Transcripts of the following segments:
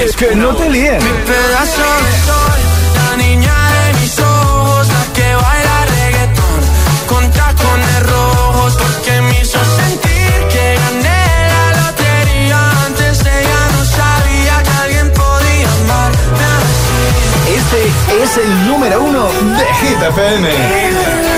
Es que no te líes. pedazo de sol, la niña de mis ojos, la que baila reggaetón, con tacones rojos, porque me hizo sentir que gané la lotería. Antes ella no sabía que alguien podía amarme así. Este es el número uno de Hit FM.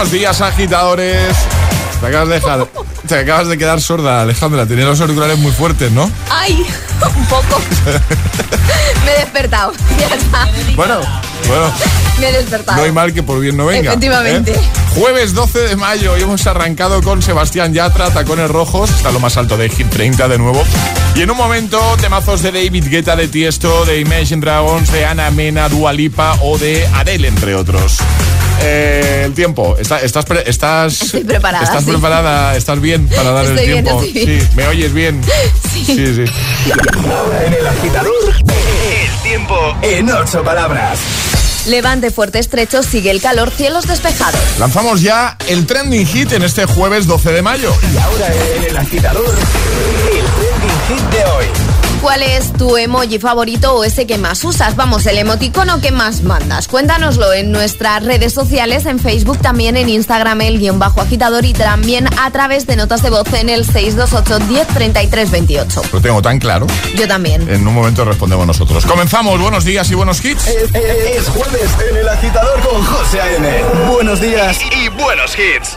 Buenos días, agitadores. Te acabas de dejar- Te acabas de quedar sorda, Alejandra. Tenía los auriculares muy fuertes, ¿no? Ay, un poco. Me he despertado. Ya está. Bueno, bueno. Me he despertado. No hay mal que por bien no venga. Efectivamente. ¿eh? Jueves 12 de mayo y hemos arrancado con Sebastián Yatra, Tacones Rojos, está lo más alto de Hit 30 de nuevo. Y en un momento, temazos de David Guetta, de Tiesto, de Imagine Dragons, de Ana Mena, Dua Lipa o de Adele, entre otros. Eh, el tiempo, ¿Está- ¿estás, pre- estás, Estoy preparada, ¿Estás sí. preparada? ¿Estás bien para dar Estoy el bien, tiempo? estoy bien. Sí, ¿me oyes bien? Sí. sí. sí. Ahora en el agitador, el tiempo en ocho palabras. Levante fuerte estrecho, sigue el calor, cielos despejados. Lanzamos ya el trending hit en este jueves 12 de mayo. Y ahora en el agitador, el trending hit de hoy cuál es tu emoji favorito o ese que más usas. Vamos, el emoticono que más mandas. Cuéntanoslo en nuestras redes sociales, en Facebook, también en Instagram, el guion bajo agitador y también a través de notas de voz en el 628 10 33 28. Lo tengo tan claro. Yo también. En un momento respondemos nosotros. Comenzamos. Buenos días y buenos hits. Es, es, jueves en el agitador con José A.M. Buenos días y buenos hits.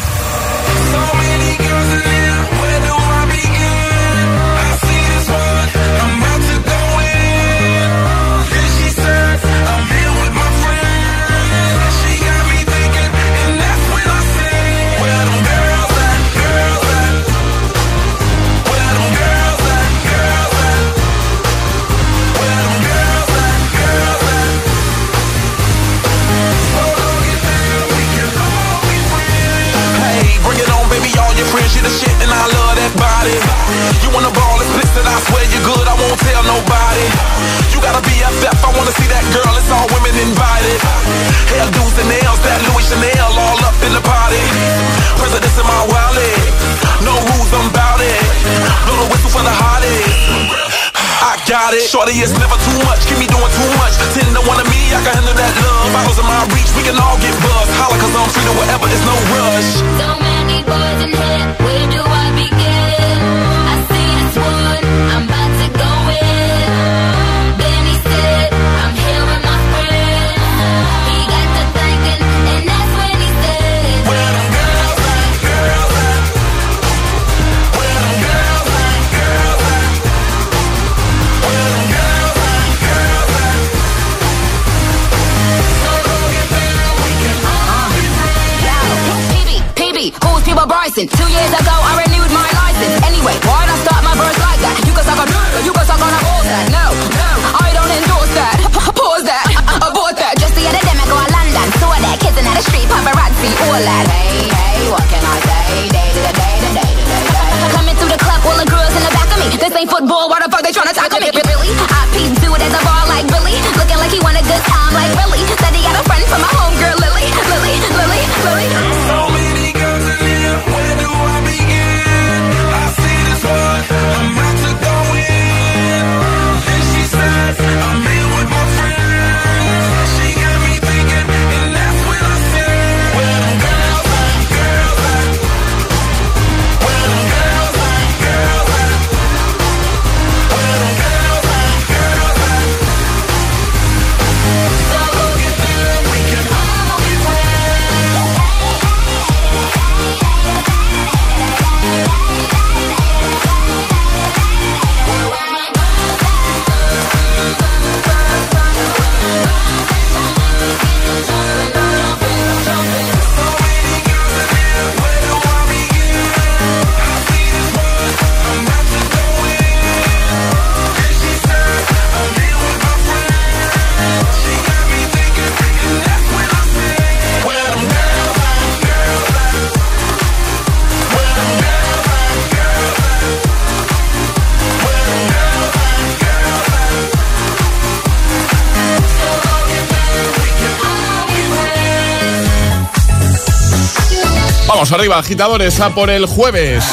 Agitadores, a por el jueves.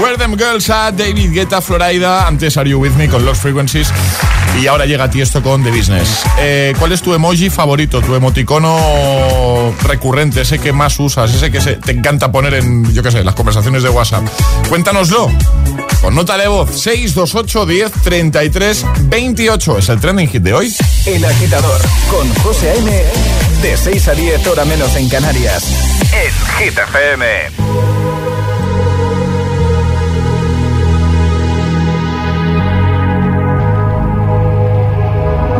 Where Them Girls a David Guetta, Florida. Antes Are You With Me con Los Frequencies. Y ahora llega Tiesto con The Business. Eh, ¿Cuál es tu emoji favorito? Tu emoticono recurrente, ese que más usas, ese que te encanta poner en, yo qué sé, las conversaciones de WhatsApp. Cuéntanoslo. Con nota de voz 628 10 33 28. Es el trending hit de hoy. El agitador con José A.M. De 6 a 10 hora menos en Canarias. En Hit FM.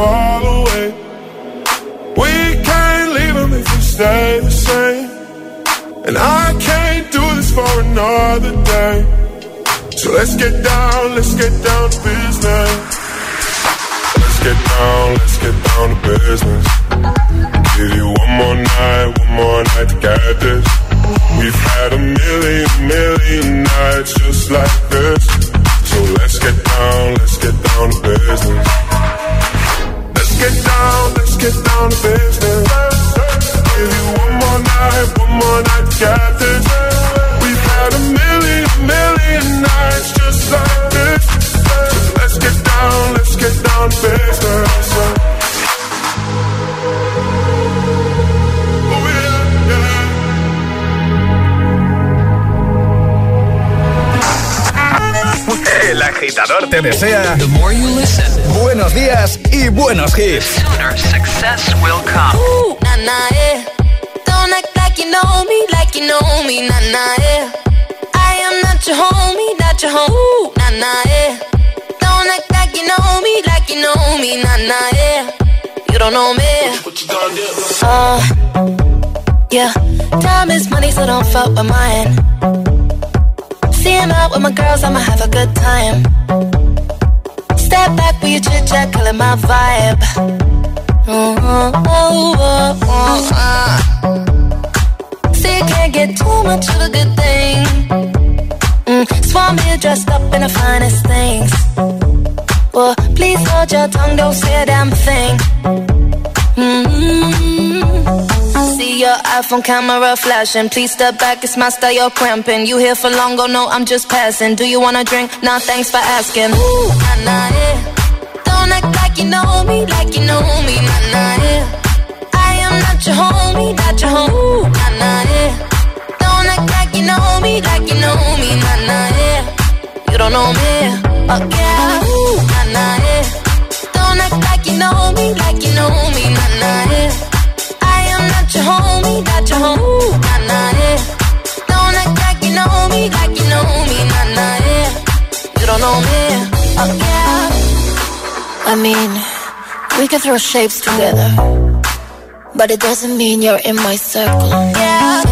Fall away. We can't leave them if we stay the same. And I can't do this for another day. So let's get down, let's get down to business. Let's get down, let's get down te desea buenos días y buenos hits. Sooner success will come. Ooh, nah, nah, yeah. Don't act like you know me, like you know me, nah, nah, yeah. I am not your homie, not your home. Ooh, nah, nah, yeah. Don't act like you know me, like you know me, nah, nah, yeah. You don't know me. What you gonna do? Uh, yeah. Time is money, so don't fuck with mine. Seeing out with my girls, I'ma have a good time. My vibe. Mm-hmm. Oh, oh, oh, uh. See, you can't get too much of a good thing. Mm, Swan me dressed up in the finest things. Well, please hold your tongue, don't say a damn thing. Mm-hmm your iPhone camera flashing. Please step back, it's my style, you're cramping. You here for long, go no, I'm just passing. Do you wanna drink? Nah, thanks for asking. Ooh, nah, nah, yeah. You know me, like you know me, nah, nah, yeah. I am not your homie, not your. Ooh, nah, nah, yeah. Don't act like you know me, like you know me, nah, nah, yeah. You don't know me, oh yeah. Ooh, nah, nah, yeah. Don't act like you know me, like you know me, nah, nah, yeah not your homie, not your home. mean, we can throw shapes together, but it doesn't mean you're in my circle. Yeah.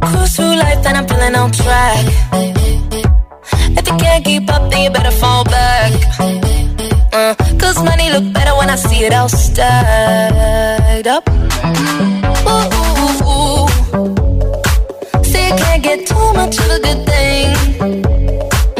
Cruise through life and I'm feeling on track. If you can't keep up, then you better fall back. Uh, Cause money look better when I see it all stacked up. Ooh, ooh, ooh. See, you can't get too much of a good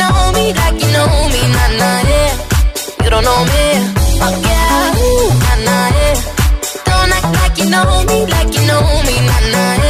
Know me, like you know me, nah, nah, yeah. Don't know me, fuck yeah, Ooh, nah, nah, yeah. Don't act like you know me, like you know me, nah, nah,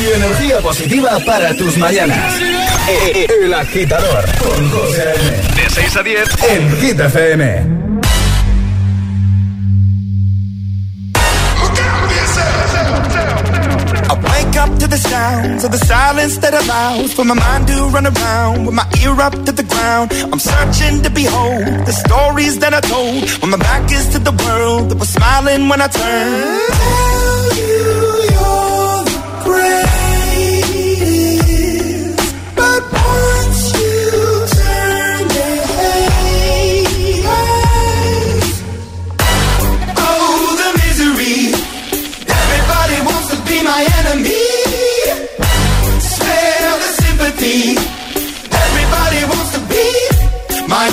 y energía positiva para tus mañanas. El agitador con José De 6 a 10 en Hit FM. I wake up to the sounds of the silence that allows for my mind to run around with my ear up to the ground. I'm searching to behold the stories that I told when my back is to the world that was smiling when I turned.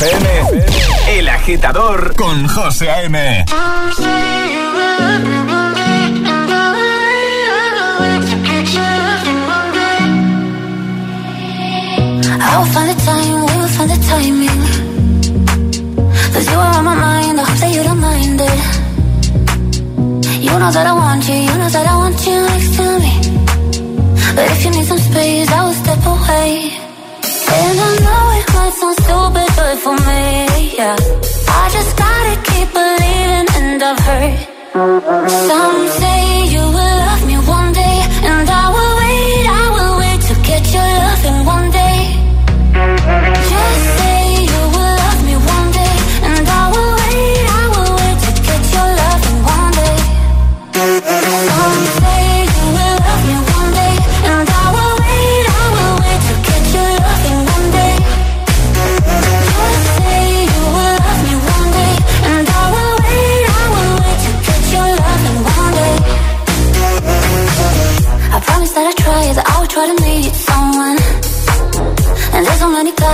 FM. El agitador con José A.M. I'll find the time, we'll find the timing. Cause you are on my mind, I hope that you don't mind it. You know that I want you, you know that I want you next to me. But if you need some space, hurt. Some say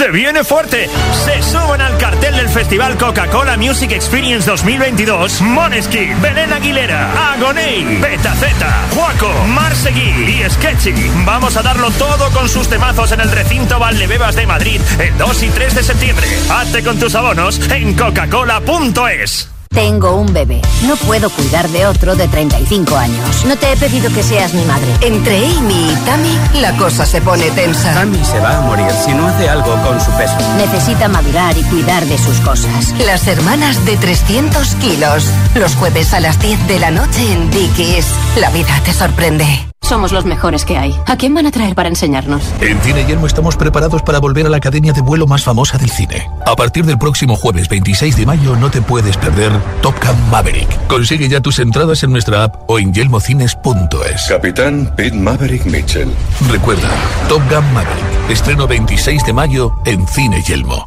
Se viene fuerte. Se suben al cartel del Festival Coca-Cola Music Experience 2022 Moneski, Belén Aguilera, Agoney, Beta Z, Juaco, Marsegui y Sketchy. Vamos a darlo todo con sus temazos en el recinto Valdebebas de Madrid el 2 y 3 de septiembre. Hazte con tus abonos en coca-cola.es. Tengo un bebé. No puedo cuidar de otro de 35 años. No te he pedido que seas mi madre. Entre Amy y Tammy, la cosa se pone tensa. Tammy se va a morir si no hace algo con su peso. Necesita madurar y cuidar de sus cosas. Las hermanas de 300 kilos. Los jueves a las 10 de la noche en Dickies. La vida te sorprende. Somos los mejores que hay. ¿A quién van a traer para enseñarnos? En Cine Yelmo estamos preparados para volver a la academia de vuelo más famosa del cine. A partir del próximo jueves 26 de mayo no te puedes perder Top Gun Maverick. Consigue ya tus entradas en nuestra app o en yelmocines.es. Capitán Pete Maverick Mitchell. Recuerda, Top Gun Maverick. Estreno 26 de mayo en Cine Yelmo.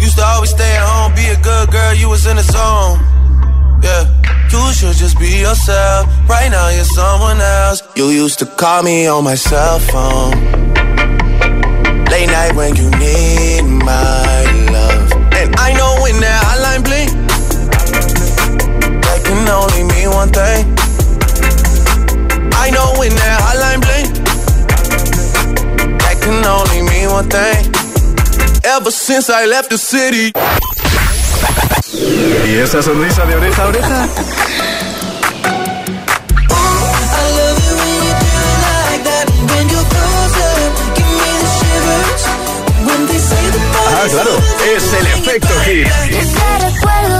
Used to always stay at home, be a good girl. You was in the zone. Yeah. You should just be yourself. Right now you're someone else. You used to call me on my cell phone. Late night when you need my love. And I know when that hotline blink, that can only mean one thing. I know when that hotline blink, that can only mean one thing. Ever since I left the city. ¿Y esa sonrisa de oreja a oreja? Ah, claro, es el efecto hit.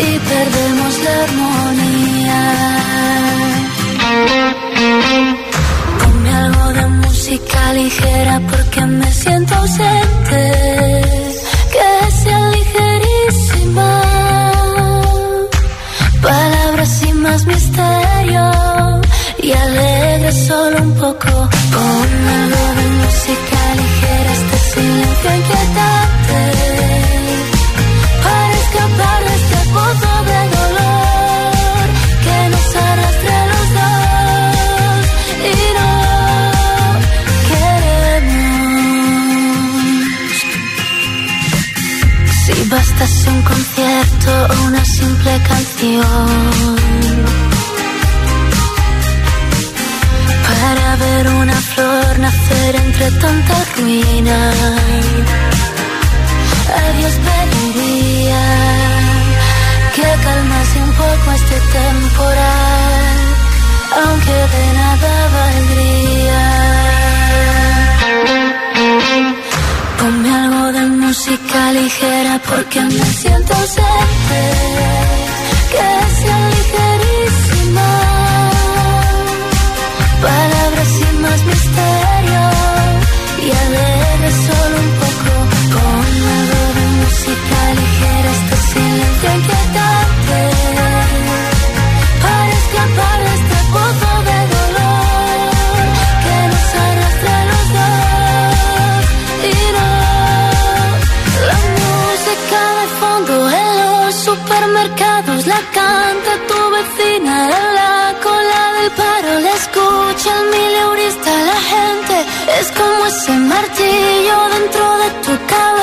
y perdemos la armonía. Ponme algo de música ligera porque me siento ausente. Que sea ligerísima. Palabras sin más misterio y alegre solo un poco. Ponme algo de música ligera, este silencio inquietante. Bastase un concierto o una simple canción para ver una flor nacer entre tanta ruina. A Dios pediría que calmase un poco este temporal, aunque de nada valdría. Ponme algo de música ligera porque me siento ausente, que sea ligerísima. Canta tu vecina en la cola del paro. La escucha el mileurista, la gente es como ese martillo dentro de tu cabeza.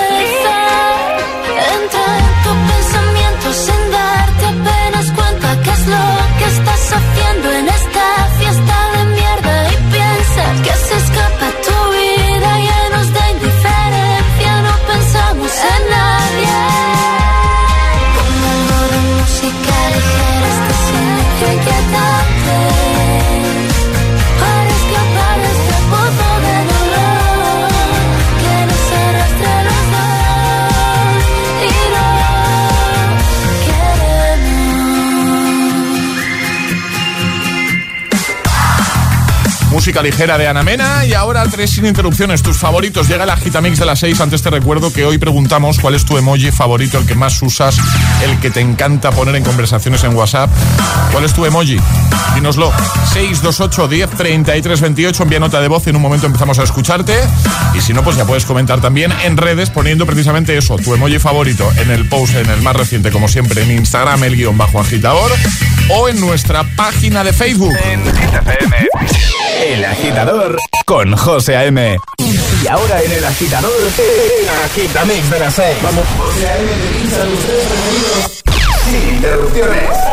Música ligera de Ana Mena y ahora tres sin interrupciones. Tus favoritos. Llega la Gitamix de las seis. Antes te recuerdo que hoy preguntamos cuál es tu emoji favorito, el que más usas, el que te encanta poner en conversaciones en WhatsApp. ¿Cuál es tu emoji? Dínoslo. 628 10 33 28. Envía nota de voz. En un momento empezamos a escucharte. Y si no, pues ya puedes comentar también en redes poniendo precisamente eso, tu emoji favorito en el post, en el más reciente, como siempre, en Instagram, el guion bajo agitador o en nuestra página de Facebook. En El agitador con José A.M. Y ahora en el agitador, el agitamix de las 6. Vamos, José A.M. Sin interrupciones.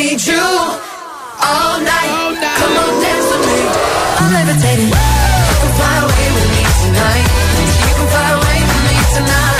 need you all night. Come on, dance with me. I'm levitating. You can fly away with me tonight. You can fly away with me tonight.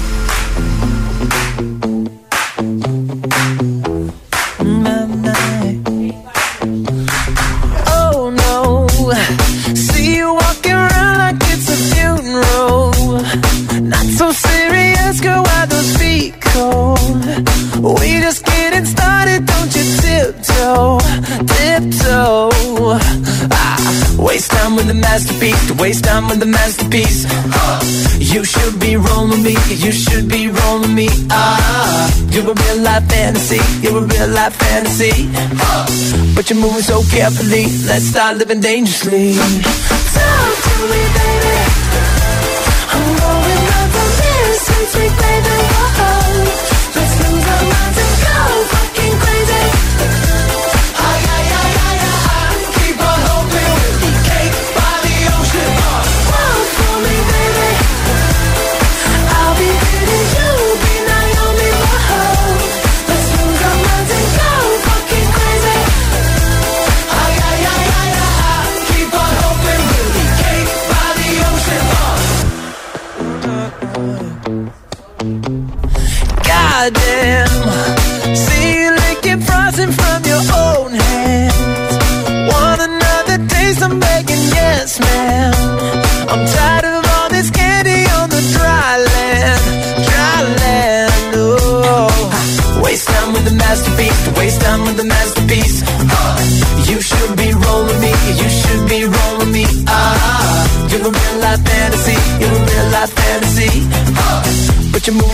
You're a real life fantasy, you're a real life fantasy. But you're moving so carefully, let's start living dangerously. Talk to me, baby. I'm going up from here we played the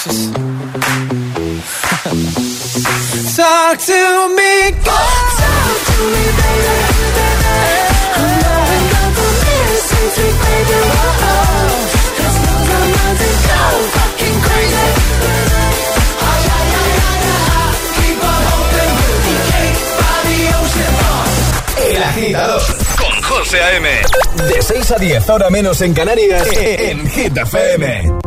precious. talk to me, José A.M. De 6 a 10, ahora menos en Canarias, en Hit FM.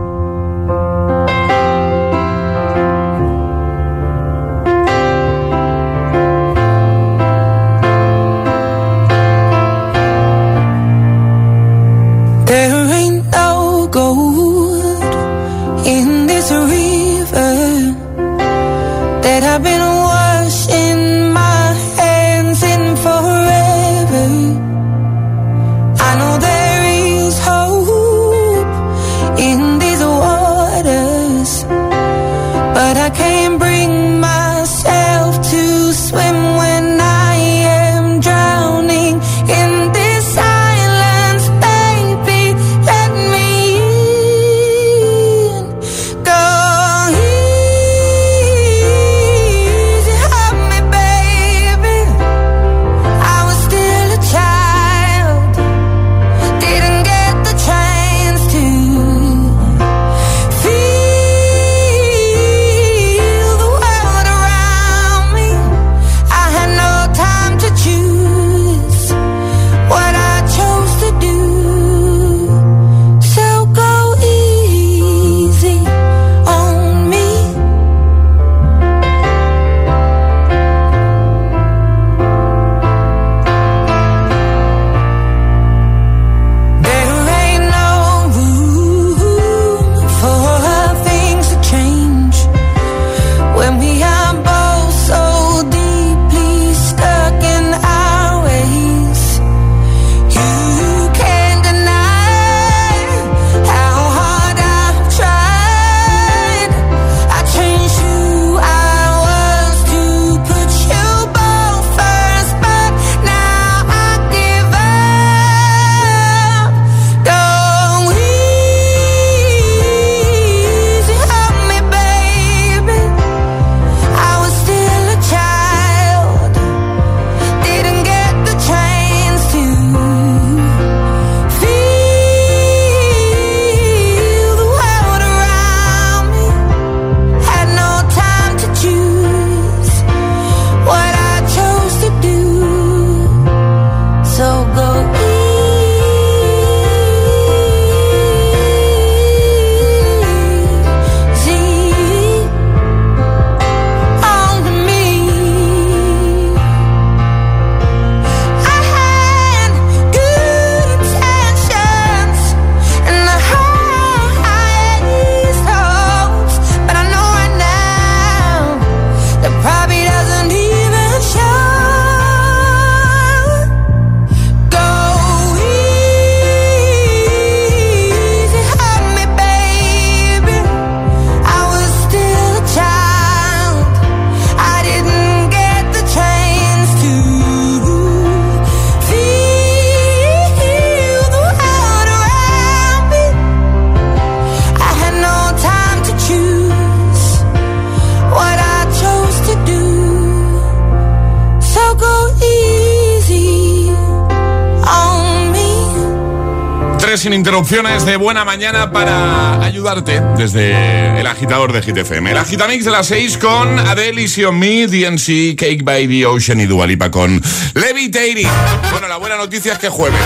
Sin interrupciones de buena mañana para ayudarte desde el agitador de GTFM. El agitamix de las 6 con Adele, on Me, DNC, Cake Baby, Ocean y Dualipa con Levitating. Bueno, la buena noticia es que jueves.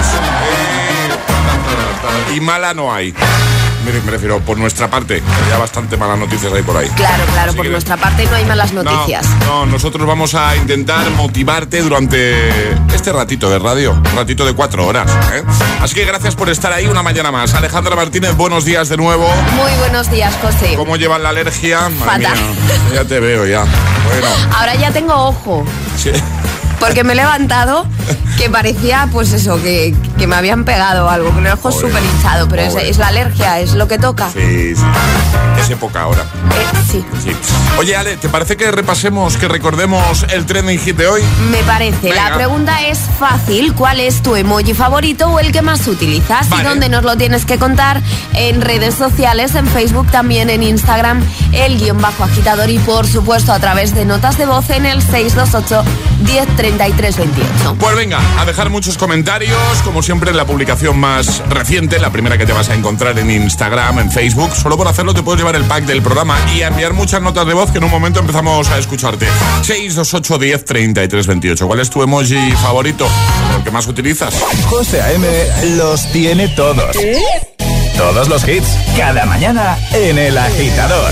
Eh, y mala no hay me refiero por nuestra parte. Ya bastante malas noticias hay por ahí. Claro, claro, por nuestra parte no hay malas noticias. No, nosotros vamos a intentar motivarte durante este ratito de radio, un ratito de cuatro horas. ¿eh? Así que gracias por estar ahí una mañana más. Alejandra Martínez, buenos días de nuevo. Muy buenos días, José. ¿Cómo llevan la alergia? Fatal. ya te veo ya. Bueno. Ahora ya tengo ojo. Sí. Porque me he levantado que parecía, pues eso, que, me habían pegado algo, con el ojo súper hinchado, pero es, la alergia, es lo que toca. Sí, sí. Es época ahora. Eh, sí. sí. Oye, Ale, ¿te parece que repasemos, que recordemos el trending hit de hoy? Me parece. La pregunta es fácil. ¿Cuál es tu emoji favorito o el que más utilizas? ¿Y dónde nos lo tienes que contar? En redes sociales, en Facebook, también en Instagram, el guion bajo agitador y por supuesto a través de notas de voz en el 628 103328. Pues venga, a dejar muchos comentarios, como siempre en la publicación más reciente, la primera que te vas a encontrar en Instagram, en Facebook. Solo por hacerlo te puedes llevar el pack del programa y enviar muchas notas de voz que en un momento empezamos a escucharte. 628 10 33 28. ¿Cuál es tu emoji favorito? ¿El que más utilizas? José A.M. los tiene todos. Todos los hits, cada mañana en El Agitador.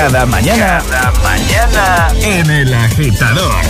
Cada mañana. Cada mañana en El Agitador.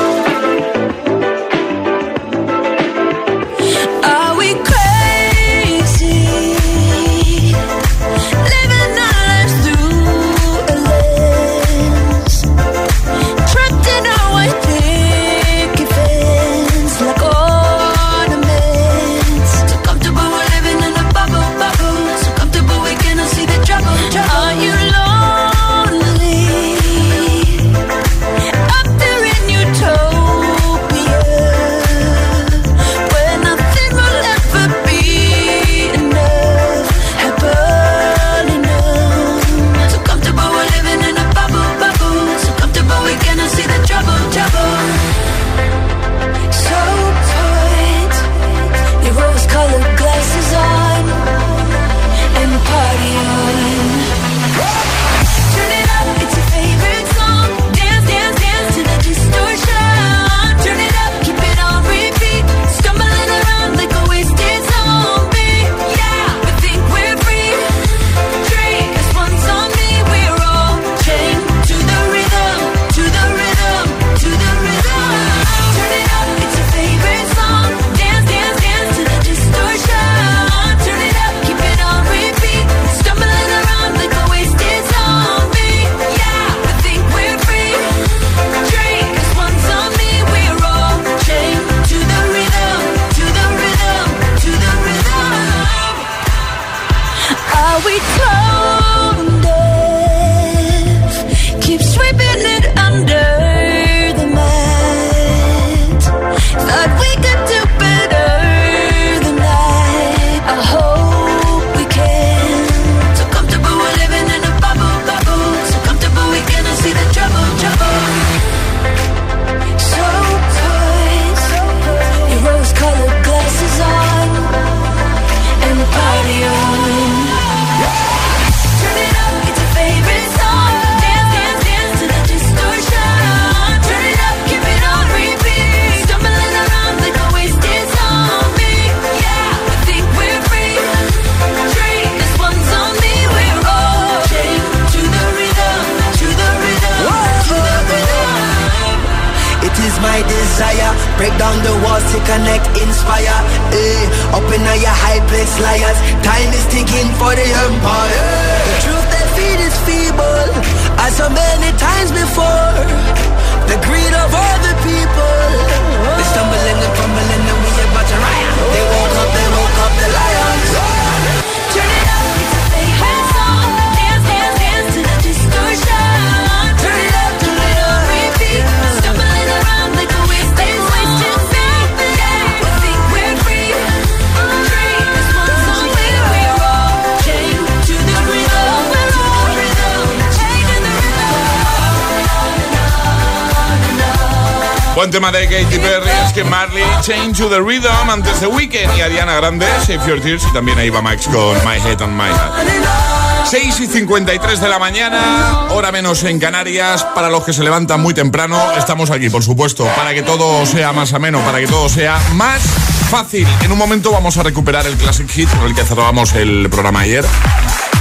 Change to the Rhythm antes de Weekend y Ariana Grande Save Your Tears y también ahí va Max con My Head on My Heart 6 y 53 de la mañana, hora menos en Canarias. Para los que se levantan muy temprano, estamos aquí, por supuesto, para que todo sea más ameno, para que todo sea más fácil. En un momento vamos a recuperar el Classic Hit con el que cerramos el programa ayer.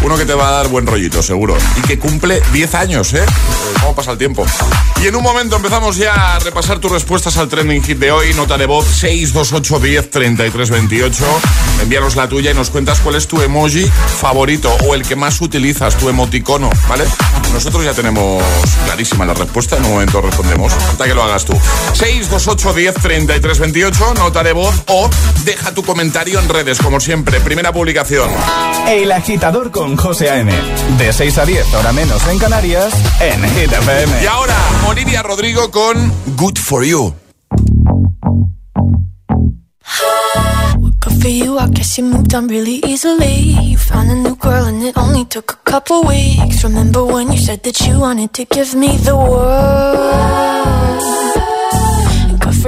Uno que te va a dar buen rollito, seguro. Y que cumple 10 años, ¿eh? ¿Cómo pasa el tiempo? Y en un momento empezamos ya a repasar tus respuestas al trending hit de hoy. Nota de voz 628 10 33 28. Envíanos la tuya y nos cuentas cuál es tu emoji favorito o el que más utilizas, tu emoticono, ¿vale? Nosotros ya tenemos clarísima la respuesta. En un momento respondemos. Hasta que lo hagas tú. 628 10 33 28. Nota de voz o deja tu comentario en redes, como siempre. Primera publicación. El agitador con José A.M. De 6 a 10, ahora menos en Canarias, en Hit FM. Y ahora, Olivia Rodrigo con Good For You. Good for you, I guess you moved on really easily. You found a new girl and it only took a couple weeks. Remember when you said that you wanted to give me the world?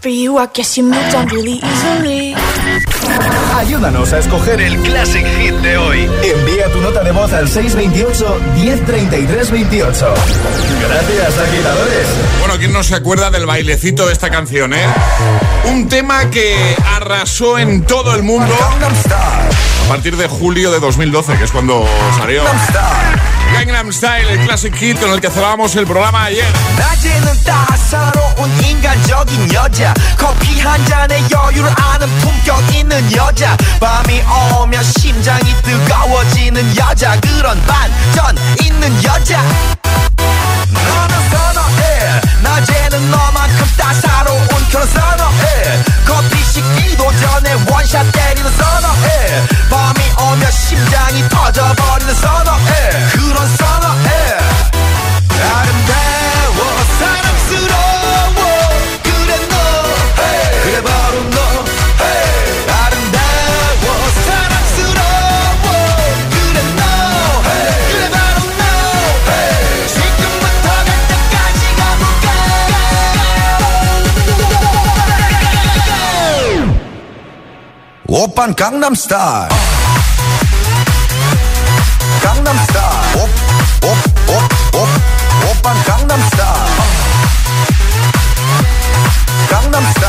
For you, I guess you moved on really easily. Ayúdanos a escoger el Classic Hit de hoy. Envía tu nota de voz al 628 1033 28. Gracias, agitadores. Bueno, ¿quién no se acuerda del bailecito de esta canción, eh? Un tema que arrasó en todo el mundo a partir de julio de 2012, que es cuando salió. Gangnam Style, el classic hit con el que cerramos el programa ayer. 낮에는 너만큼 따사로운 그런 선어해. 커피 식기도 전에 원샷 때리는 선어해. 밤이 오면 심장이 터져버리는 선어해. 그런 선어해. 아름다워 오빤 강남스타일 강남스타일 오오오오 오빤 강남스타일 강남스타일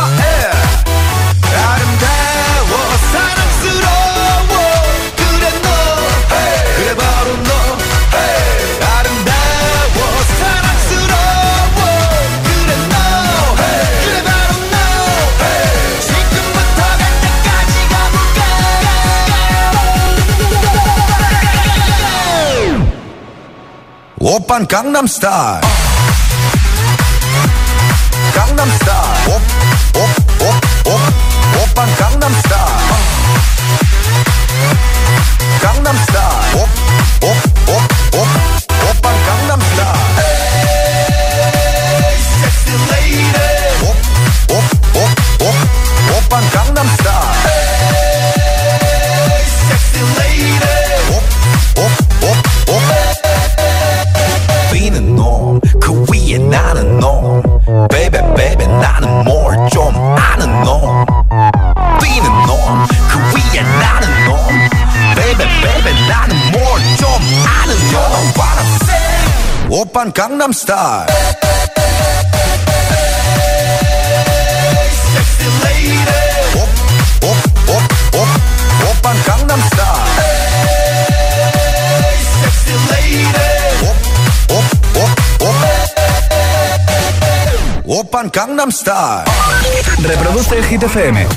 오빤 강남스타일 강남스타일 Open Gangnam Style. Reproduce FM.